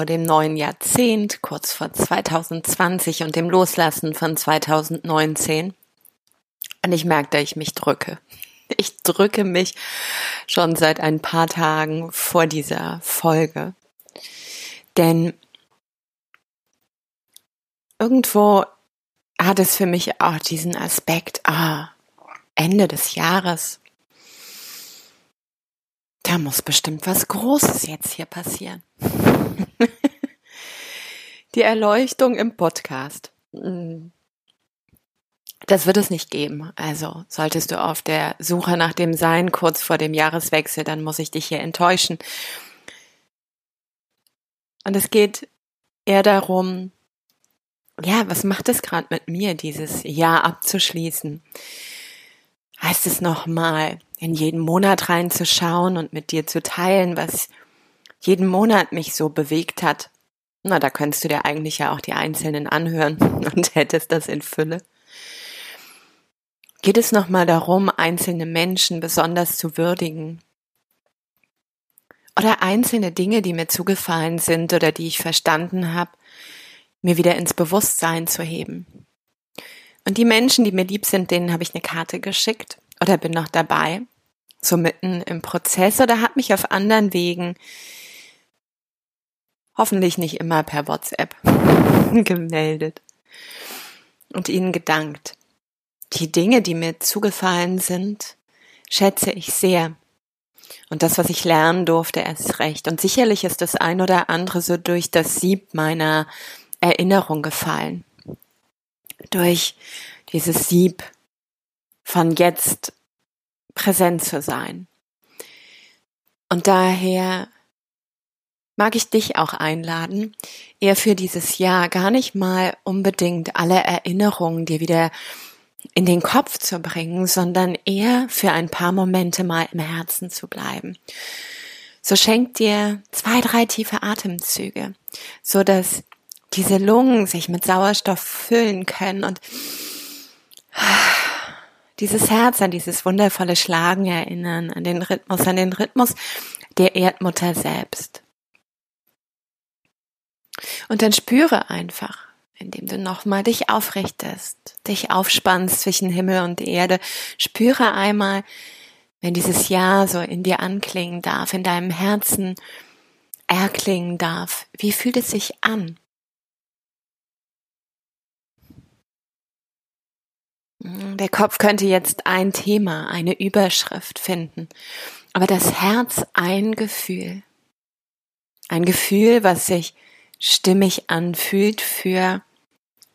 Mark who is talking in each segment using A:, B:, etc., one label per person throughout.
A: vor dem neuen Jahrzehnt, kurz vor 2020 und dem Loslassen von 2019. Und ich merke, dass ich mich drücke. Ich drücke mich schon seit ein paar Tagen vor dieser Folge. Denn irgendwo hat es für mich auch diesen Aspekt, ah, Ende des Jahres. Da muss bestimmt was Großes jetzt hier passieren. Die Erleuchtung im Podcast. Das wird es nicht geben. Also solltest du auf der Suche nach dem Sein kurz vor dem Jahreswechsel, dann muss ich dich hier enttäuschen. Und es geht eher darum, ja, was macht es gerade mit mir, dieses Jahr abzuschließen? Heißt es nochmal, in jeden Monat reinzuschauen und mit dir zu teilen, was jeden Monat mich so bewegt hat. Na, da könntest du dir eigentlich ja auch die einzelnen anhören und hättest das in Fülle. Geht es nochmal darum, einzelne Menschen besonders zu würdigen? Oder einzelne Dinge, die mir zugefallen sind oder die ich verstanden habe, mir wieder ins Bewusstsein zu heben? Und die Menschen, die mir lieb sind, denen habe ich eine Karte geschickt oder bin noch dabei, so mitten im Prozess oder habe mich auf anderen Wegen hoffentlich nicht immer per WhatsApp gemeldet und ihnen gedankt. Die Dinge, die mir zugefallen sind, schätze ich sehr. Und das, was ich lernen durfte, erst recht. Und sicherlich ist das ein oder andere so durch das Sieb meiner Erinnerung gefallen. Durch dieses Sieb von jetzt präsent zu sein. Und daher mag ich dich auch einladen, eher für dieses Jahr gar nicht mal unbedingt alle Erinnerungen dir wieder in den Kopf zu bringen, sondern eher für ein paar Momente mal im Herzen zu bleiben. So schenkt dir zwei, drei tiefe Atemzüge, so dass diese Lungen sich mit Sauerstoff füllen können und dieses Herz an dieses wundervolle Schlagen erinnern, an den Rhythmus, an den Rhythmus der Erdmutter selbst. Und dann spüre einfach, indem du nochmal dich aufrichtest, dich aufspannst zwischen Himmel und Erde, spüre einmal, wenn dieses Ja so in dir anklingen darf, in deinem Herzen erklingen darf, wie fühlt es sich an? Der Kopf könnte jetzt ein Thema, eine Überschrift finden, aber das Herz ein Gefühl. Ein Gefühl, was sich stimmig anfühlt für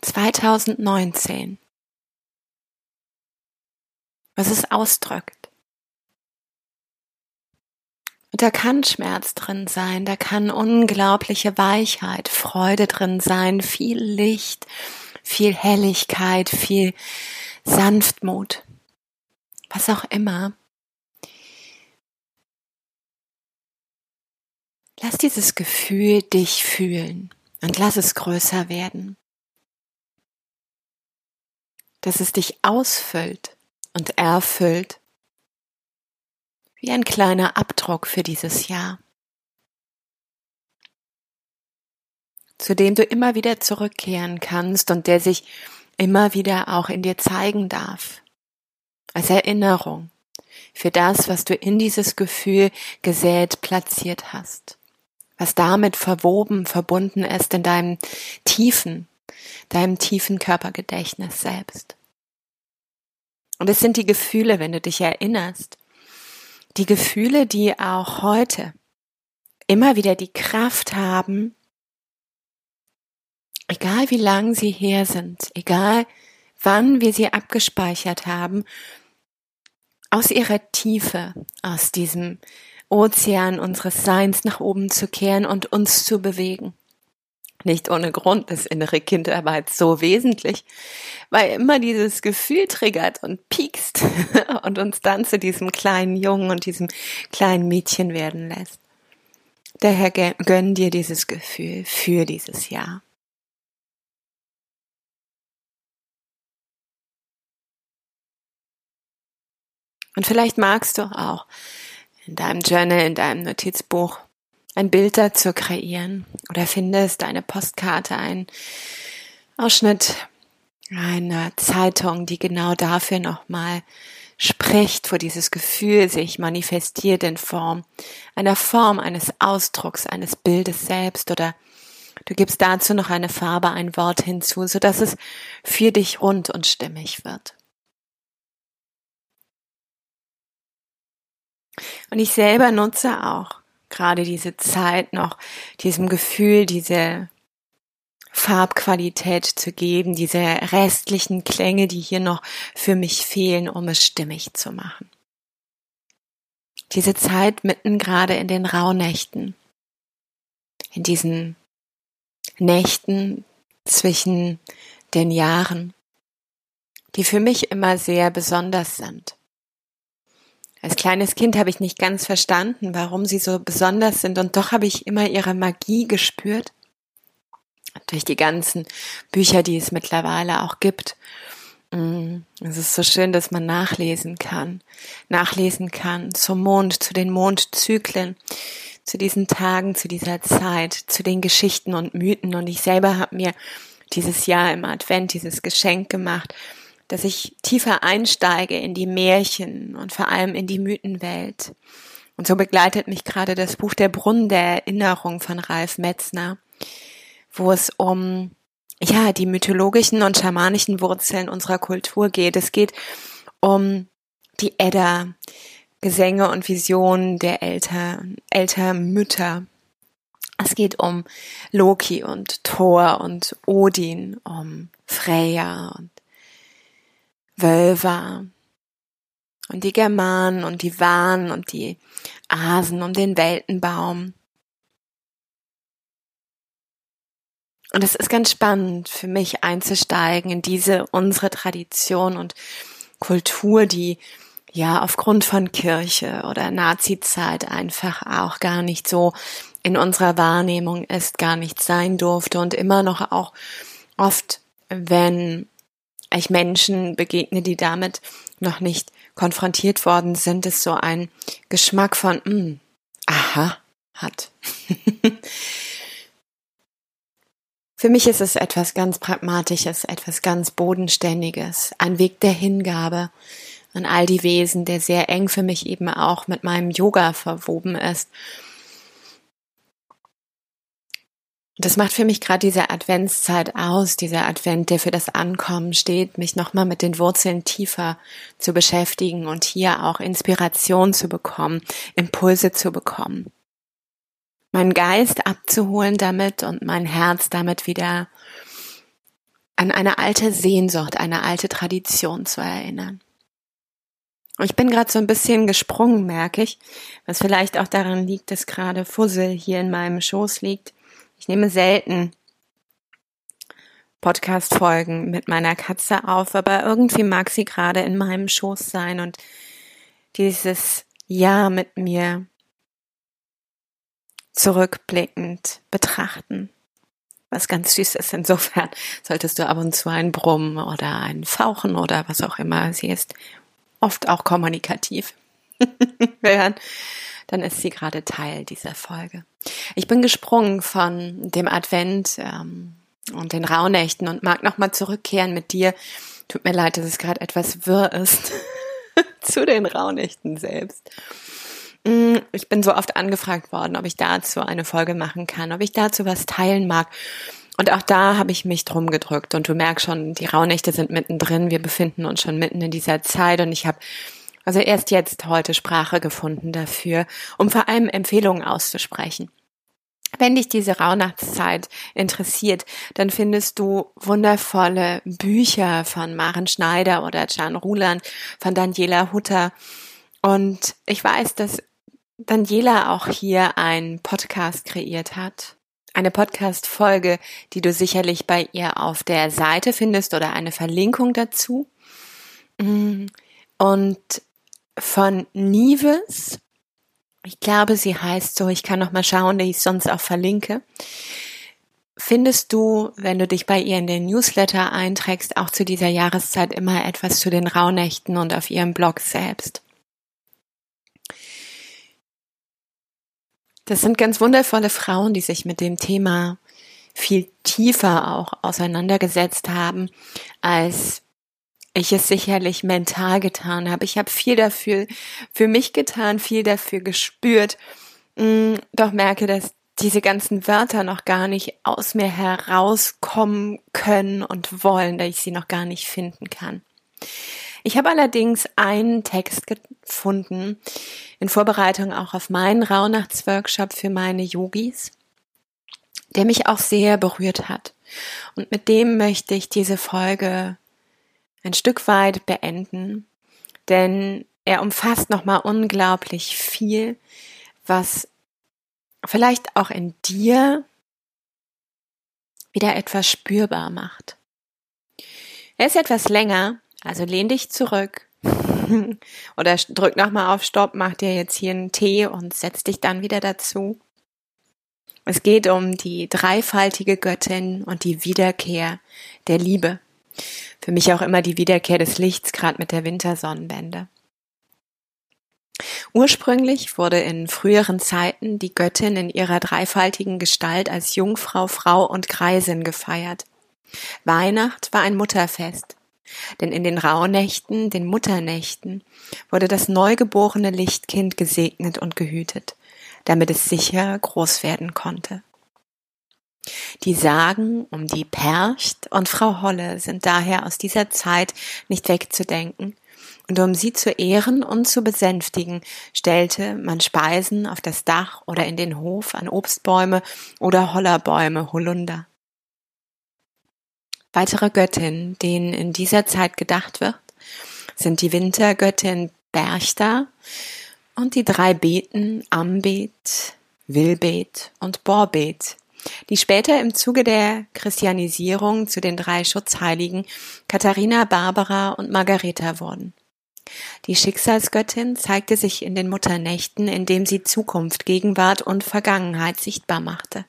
A: 2019. Was es ausdrückt. Und da kann Schmerz drin sein, da kann unglaubliche Weichheit, Freude drin sein, viel Licht, viel Helligkeit, viel Sanftmut, was auch immer. Lass dieses Gefühl dich fühlen und lass es größer werden. Dass es dich ausfüllt und erfüllt wie ein kleiner Abdruck für dieses Jahr, zu dem du immer wieder zurückkehren kannst und der sich immer wieder auch in dir zeigen darf, als Erinnerung für das, was du in dieses Gefühl gesät platziert hast was damit verwoben, verbunden ist in deinem tiefen, deinem tiefen Körpergedächtnis selbst. Und es sind die Gefühle, wenn du dich erinnerst, die Gefühle, die auch heute immer wieder die Kraft haben, egal wie lang sie her sind, egal wann wir sie abgespeichert haben, aus ihrer Tiefe, aus diesem Ozean unseres Seins nach oben zu kehren und uns zu bewegen. Nicht ohne Grund ist innere Kindarbeit so wesentlich, weil immer dieses Gefühl triggert und piekst und uns dann zu diesem kleinen Jungen und diesem kleinen Mädchen werden lässt. Daher gönn dir dieses Gefühl für dieses Jahr. Und vielleicht magst du auch in deinem Journal, in deinem Notizbuch ein Bild dazu kreieren oder findest eine Postkarte, ein Ausschnitt einer Zeitung, die genau dafür nochmal spricht, wo dieses Gefühl sich manifestiert in Form einer Form, eines Ausdrucks, eines Bildes selbst oder du gibst dazu noch eine Farbe, ein Wort hinzu, so dass es für dich rund und stimmig wird. Und ich selber nutze auch gerade diese Zeit noch, diesem Gefühl, diese Farbqualität zu geben, diese restlichen Klänge, die hier noch für mich fehlen, um es stimmig zu machen. Diese Zeit mitten gerade in den Rauhnächten, in diesen Nächten zwischen den Jahren, die für mich immer sehr besonders sind. Als kleines Kind habe ich nicht ganz verstanden, warum sie so besonders sind und doch habe ich immer ihre Magie gespürt. Durch die ganzen Bücher, die es mittlerweile auch gibt. Mm, es ist so schön, dass man nachlesen kann. Nachlesen kann zum Mond, zu den Mondzyklen, zu diesen Tagen, zu dieser Zeit, zu den Geschichten und Mythen. Und ich selber habe mir dieses Jahr im Advent dieses Geschenk gemacht, dass ich tiefer einsteige in die Märchen und vor allem in die Mythenwelt. Und so begleitet mich gerade das Buch Der Brunnen der Erinnerung von Ralf Metzner, wo es um ja, die mythologischen und schamanischen Wurzeln unserer Kultur geht. Es geht um die Edda, Gesänge und Visionen der Elter, Eltermütter. Es geht um Loki und Thor und Odin, um Freya und Wölver und die Germanen und die Wahn und die Asen um den Weltenbaum. Und es ist ganz spannend für mich einzusteigen in diese unsere Tradition und Kultur, die ja aufgrund von Kirche oder Nazizeit einfach auch gar nicht so in unserer Wahrnehmung ist, gar nicht sein durfte und immer noch auch oft, wenn ich Menschen begegne, die damit noch nicht konfrontiert worden sind, es so ein Geschmack von, mm, aha, hat. Für mich ist es etwas ganz Pragmatisches, etwas ganz Bodenständiges, ein Weg der Hingabe an all die Wesen, der sehr eng für mich eben auch mit meinem Yoga verwoben ist das macht für mich gerade diese Adventszeit aus, dieser Advent, der für das Ankommen steht, mich nochmal mit den Wurzeln tiefer zu beschäftigen und hier auch Inspiration zu bekommen, Impulse zu bekommen. Meinen Geist abzuholen damit und mein Herz damit wieder an eine alte Sehnsucht, eine alte Tradition zu erinnern. Ich bin gerade so ein bisschen gesprungen, merke ich, was vielleicht auch daran liegt, dass gerade Fussel hier in meinem Schoß liegt ich nehme selten Podcast-Folgen mit meiner Katze auf, aber irgendwie mag sie gerade in meinem Schoß sein und dieses Jahr mit mir zurückblickend betrachten. Was ganz süß ist. Insofern solltest du ab und zu ein Brummen oder ein Fauchen oder was auch immer. Sie ist oft auch kommunikativ hören dann ist sie gerade Teil dieser Folge. Ich bin gesprungen von dem Advent ähm, und den Rauhnächten und mag nochmal zurückkehren mit dir. Tut mir leid, dass es gerade etwas wirr ist zu den Rauhnächten selbst. Mm, ich bin so oft angefragt worden, ob ich dazu eine Folge machen kann, ob ich dazu was teilen mag. Und auch da habe ich mich drum gedrückt. Und du merkst schon, die Rauhnächte sind mittendrin. Wir befinden uns schon mitten in dieser Zeit. Und ich habe also erst jetzt heute Sprache gefunden dafür, um vor allem Empfehlungen auszusprechen. Wenn dich diese Rauhnachtszeit interessiert, dann findest du wundervolle Bücher von Maren Schneider oder Can Ruland, von Daniela Hutter. Und ich weiß, dass Daniela auch hier einen Podcast kreiert hat. eine Podcast-Folge, die du sicherlich bei ihr auf der Seite findest oder eine Verlinkung dazu. Mm, und von Nives, ich glaube, sie heißt so, ich kann noch mal schauen, dass ich sonst auch verlinke, findest du, wenn du dich bei ihr in den Newsletter einträgst, auch zu dieser Jahreszeit immer etwas zu den Rauhnächten und auf ihrem Blog selbst. Das sind ganz wundervolle Frauen, die sich mit dem Thema viel tiefer auch auseinandergesetzt haben, als ich es sicherlich mental getan habe. Ich habe viel dafür für mich getan, viel dafür gespürt, mm, doch merke, dass diese ganzen Wörter noch gar nicht aus mir herauskommen können und wollen, da ich sie noch gar nicht finden kann. Ich habe allerdings einen Text gefunden, in Vorbereitung auch auf meinen Rauhnachtsworkshop für meine Yogis, der mich auch sehr berührt hat. Und mit dem möchte ich diese Folge ein Stück weit beenden, denn er umfasst nochmal unglaublich viel, was vielleicht auch in dir wieder etwas spürbar macht. Er ist etwas länger, also lehn dich zurück oder drück nochmal auf Stopp, mach dir jetzt hier einen Tee und setz dich dann wieder dazu. Es geht um die dreifaltige Göttin und die Wiederkehr der Liebe. Für mich auch immer die Wiederkehr des Lichts, gerade mit der Wintersonnenwende. Ursprünglich wurde in früheren Zeiten die Göttin in ihrer dreifaltigen Gestalt als Jungfrau, Frau und Greisin gefeiert. Weihnacht war ein Mutterfest. Denn in den Rauhnächten, den Mutternächten, wurde das neugeborene Lichtkind gesegnet und gehütet, damit es sicher groß werden konnte. Die Sagen um die Percht und Frau Holle sind daher aus dieser Zeit nicht wegzudenken, und um sie zu ehren und zu besänftigen, stellte man Speisen auf das Dach oder in den Hof an Obstbäume oder Hollerbäume Holunder. Weitere Göttinnen, denen in dieser Zeit gedacht wird, sind die Wintergöttin Berchta und die drei Beten Ambet, Wilbet und Borbet, die später im Zuge der Christianisierung zu den drei Schutzheiligen Katharina, Barbara und Margareta wurden. Die Schicksalsgöttin zeigte sich in den Mutternächten, indem sie Zukunft, Gegenwart und Vergangenheit sichtbar machte.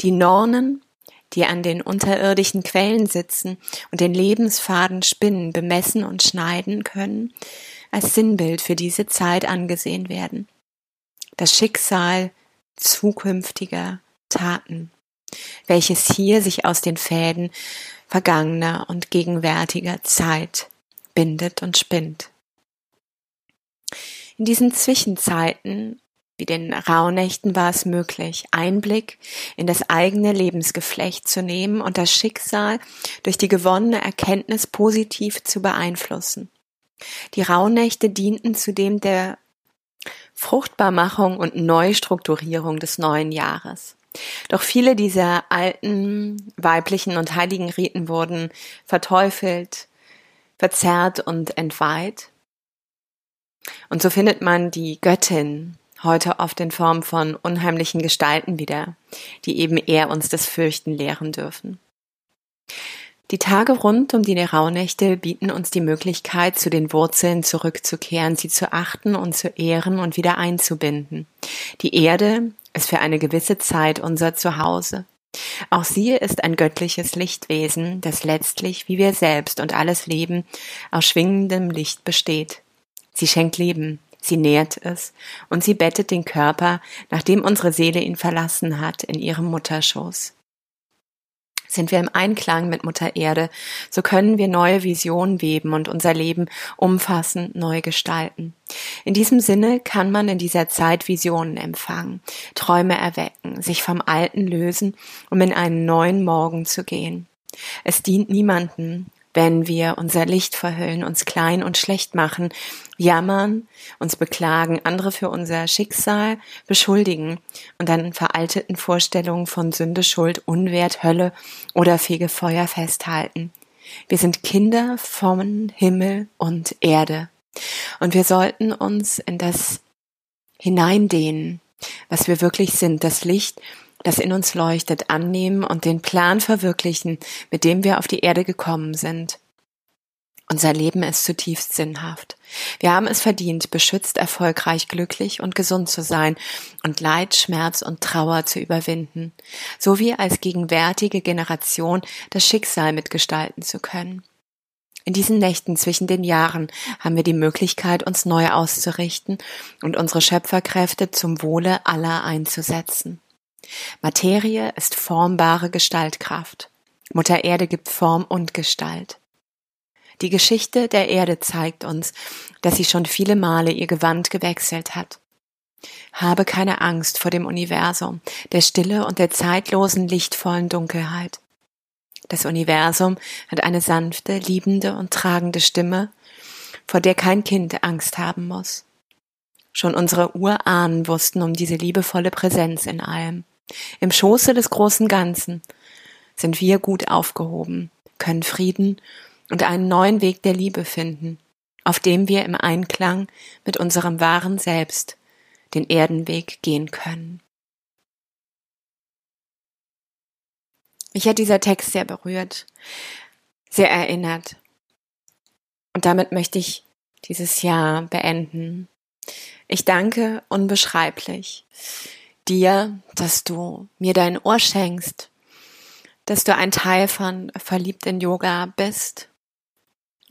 A: Die Nornen die an den unterirdischen Quellen sitzen und den Lebensfaden spinnen, bemessen und schneiden können, als Sinnbild für diese Zeit angesehen werden. Das Schicksal zukünftiger Taten, welches hier sich aus den Fäden vergangener und gegenwärtiger Zeit bindet und spinnt. In diesen Zwischenzeiten wie den Rauhnächten war es möglich, Einblick in das eigene Lebensgeflecht zu nehmen und das Schicksal durch die gewonnene Erkenntnis positiv zu beeinflussen. Die Rauhnächte dienten zudem der Fruchtbarmachung und Neustrukturierung des neuen Jahres. Doch viele dieser alten weiblichen und heiligen Riten wurden verteufelt, verzerrt und entweiht. Und so findet man die Göttin heute oft in Form von unheimlichen Gestalten wieder, die eben eher uns das Fürchten lehren dürfen. Die Tage rund um die Rauhnächte bieten uns die Möglichkeit, zu den Wurzeln zurückzukehren, sie zu achten und zu ehren und wieder einzubinden. Die Erde ist für eine gewisse Zeit unser Zuhause. Auch sie ist ein göttliches Lichtwesen, das letztlich, wie wir selbst und alles Leben, aus schwingendem Licht besteht. Sie schenkt Leben, sie nährt es und sie bettet den Körper, nachdem unsere Seele ihn verlassen hat, in ihrem Mutterschoß. Sind wir im Einklang mit Mutter Erde, so können wir neue Visionen weben und unser Leben umfassend neu gestalten. In diesem Sinne kann man in dieser Zeit Visionen empfangen, Träume erwecken, sich vom Alten lösen, um in einen neuen Morgen zu gehen. Es dient niemanden, wenn wir unser Licht verhüllen, uns klein und schlecht machen, jammern, uns beklagen, andere für unser Schicksal beschuldigen und an veralteten Vorstellungen von Sünde, Schuld, Unwert, Hölle oder Fegefeuer festhalten. Wir sind Kinder von Himmel und Erde. Und wir sollten uns in das hineindehnen, was wir wirklich sind, das Licht, das in uns leuchtet, annehmen und den Plan verwirklichen, mit dem wir auf die Erde gekommen sind. Unser Leben ist zutiefst sinnhaft. Wir haben es verdient, beschützt, erfolgreich, glücklich und gesund zu sein und Leid, Schmerz und Trauer zu überwinden, sowie als gegenwärtige Generation das Schicksal mitgestalten zu können. In diesen Nächten zwischen den Jahren haben wir die Möglichkeit, uns neu auszurichten und unsere Schöpferkräfte zum Wohle aller einzusetzen. Materie ist formbare Gestaltkraft. Mutter Erde gibt Form und Gestalt. Die Geschichte der Erde zeigt uns, dass sie schon viele Male ihr Gewand gewechselt hat. Habe keine Angst vor dem Universum, der Stille und der zeitlosen, lichtvollen Dunkelheit. Das Universum hat eine sanfte, liebende und tragende Stimme, vor der kein Kind Angst haben muss. Schon unsere Urahnen wussten um diese liebevolle Präsenz in allem. Im Schoße des großen Ganzen sind wir gut aufgehoben, können Frieden und einen neuen Weg der Liebe finden, auf dem wir im Einklang mit unserem wahren Selbst den Erdenweg gehen können. Mich hat dieser Text sehr berührt, sehr erinnert. Und damit möchte ich dieses Jahr beenden. Ich danke unbeschreiblich dir, dass du mir dein Ohr schenkst, dass du ein Teil von Verliebt in Yoga bist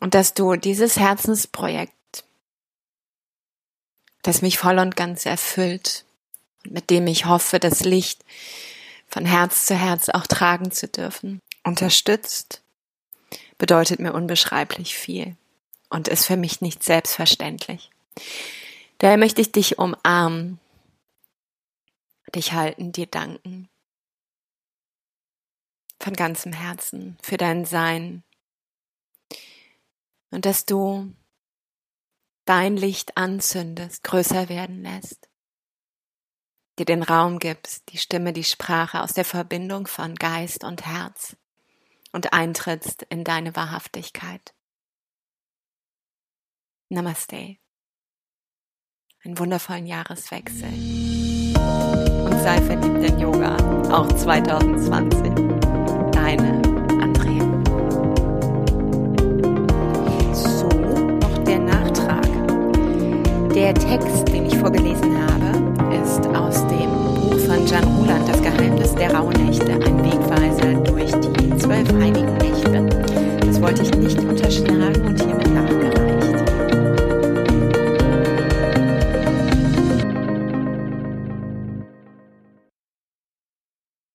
A: und dass du dieses Herzensprojekt, das mich voll und ganz erfüllt und mit dem ich hoffe, das Licht von Herz zu Herz auch tragen zu dürfen, unterstützt, bedeutet mir unbeschreiblich viel und ist für mich nicht selbstverständlich. Daher möchte ich dich umarmen, dich halten, dir danken. Von ganzem Herzen für dein Sein, und dass du dein Licht anzündest, größer werden lässt, dir den Raum gibst, die Stimme, die Sprache aus der Verbindung von Geist und Herz und eintrittst in deine Wahrhaftigkeit. Namaste. Einen wundervollen Jahreswechsel und sei verliebt in Yoga, auch 2020. Deine Andrea. So, noch der Nachtrag. Der Text, den ich vorgelesen habe, ist aus dem Buch von Jan Ruland, Das Geheimnis der rauen Nächte, ein Wegweiser durch die zwölf heiligen Nächte. Das wollte ich nicht unterschlagen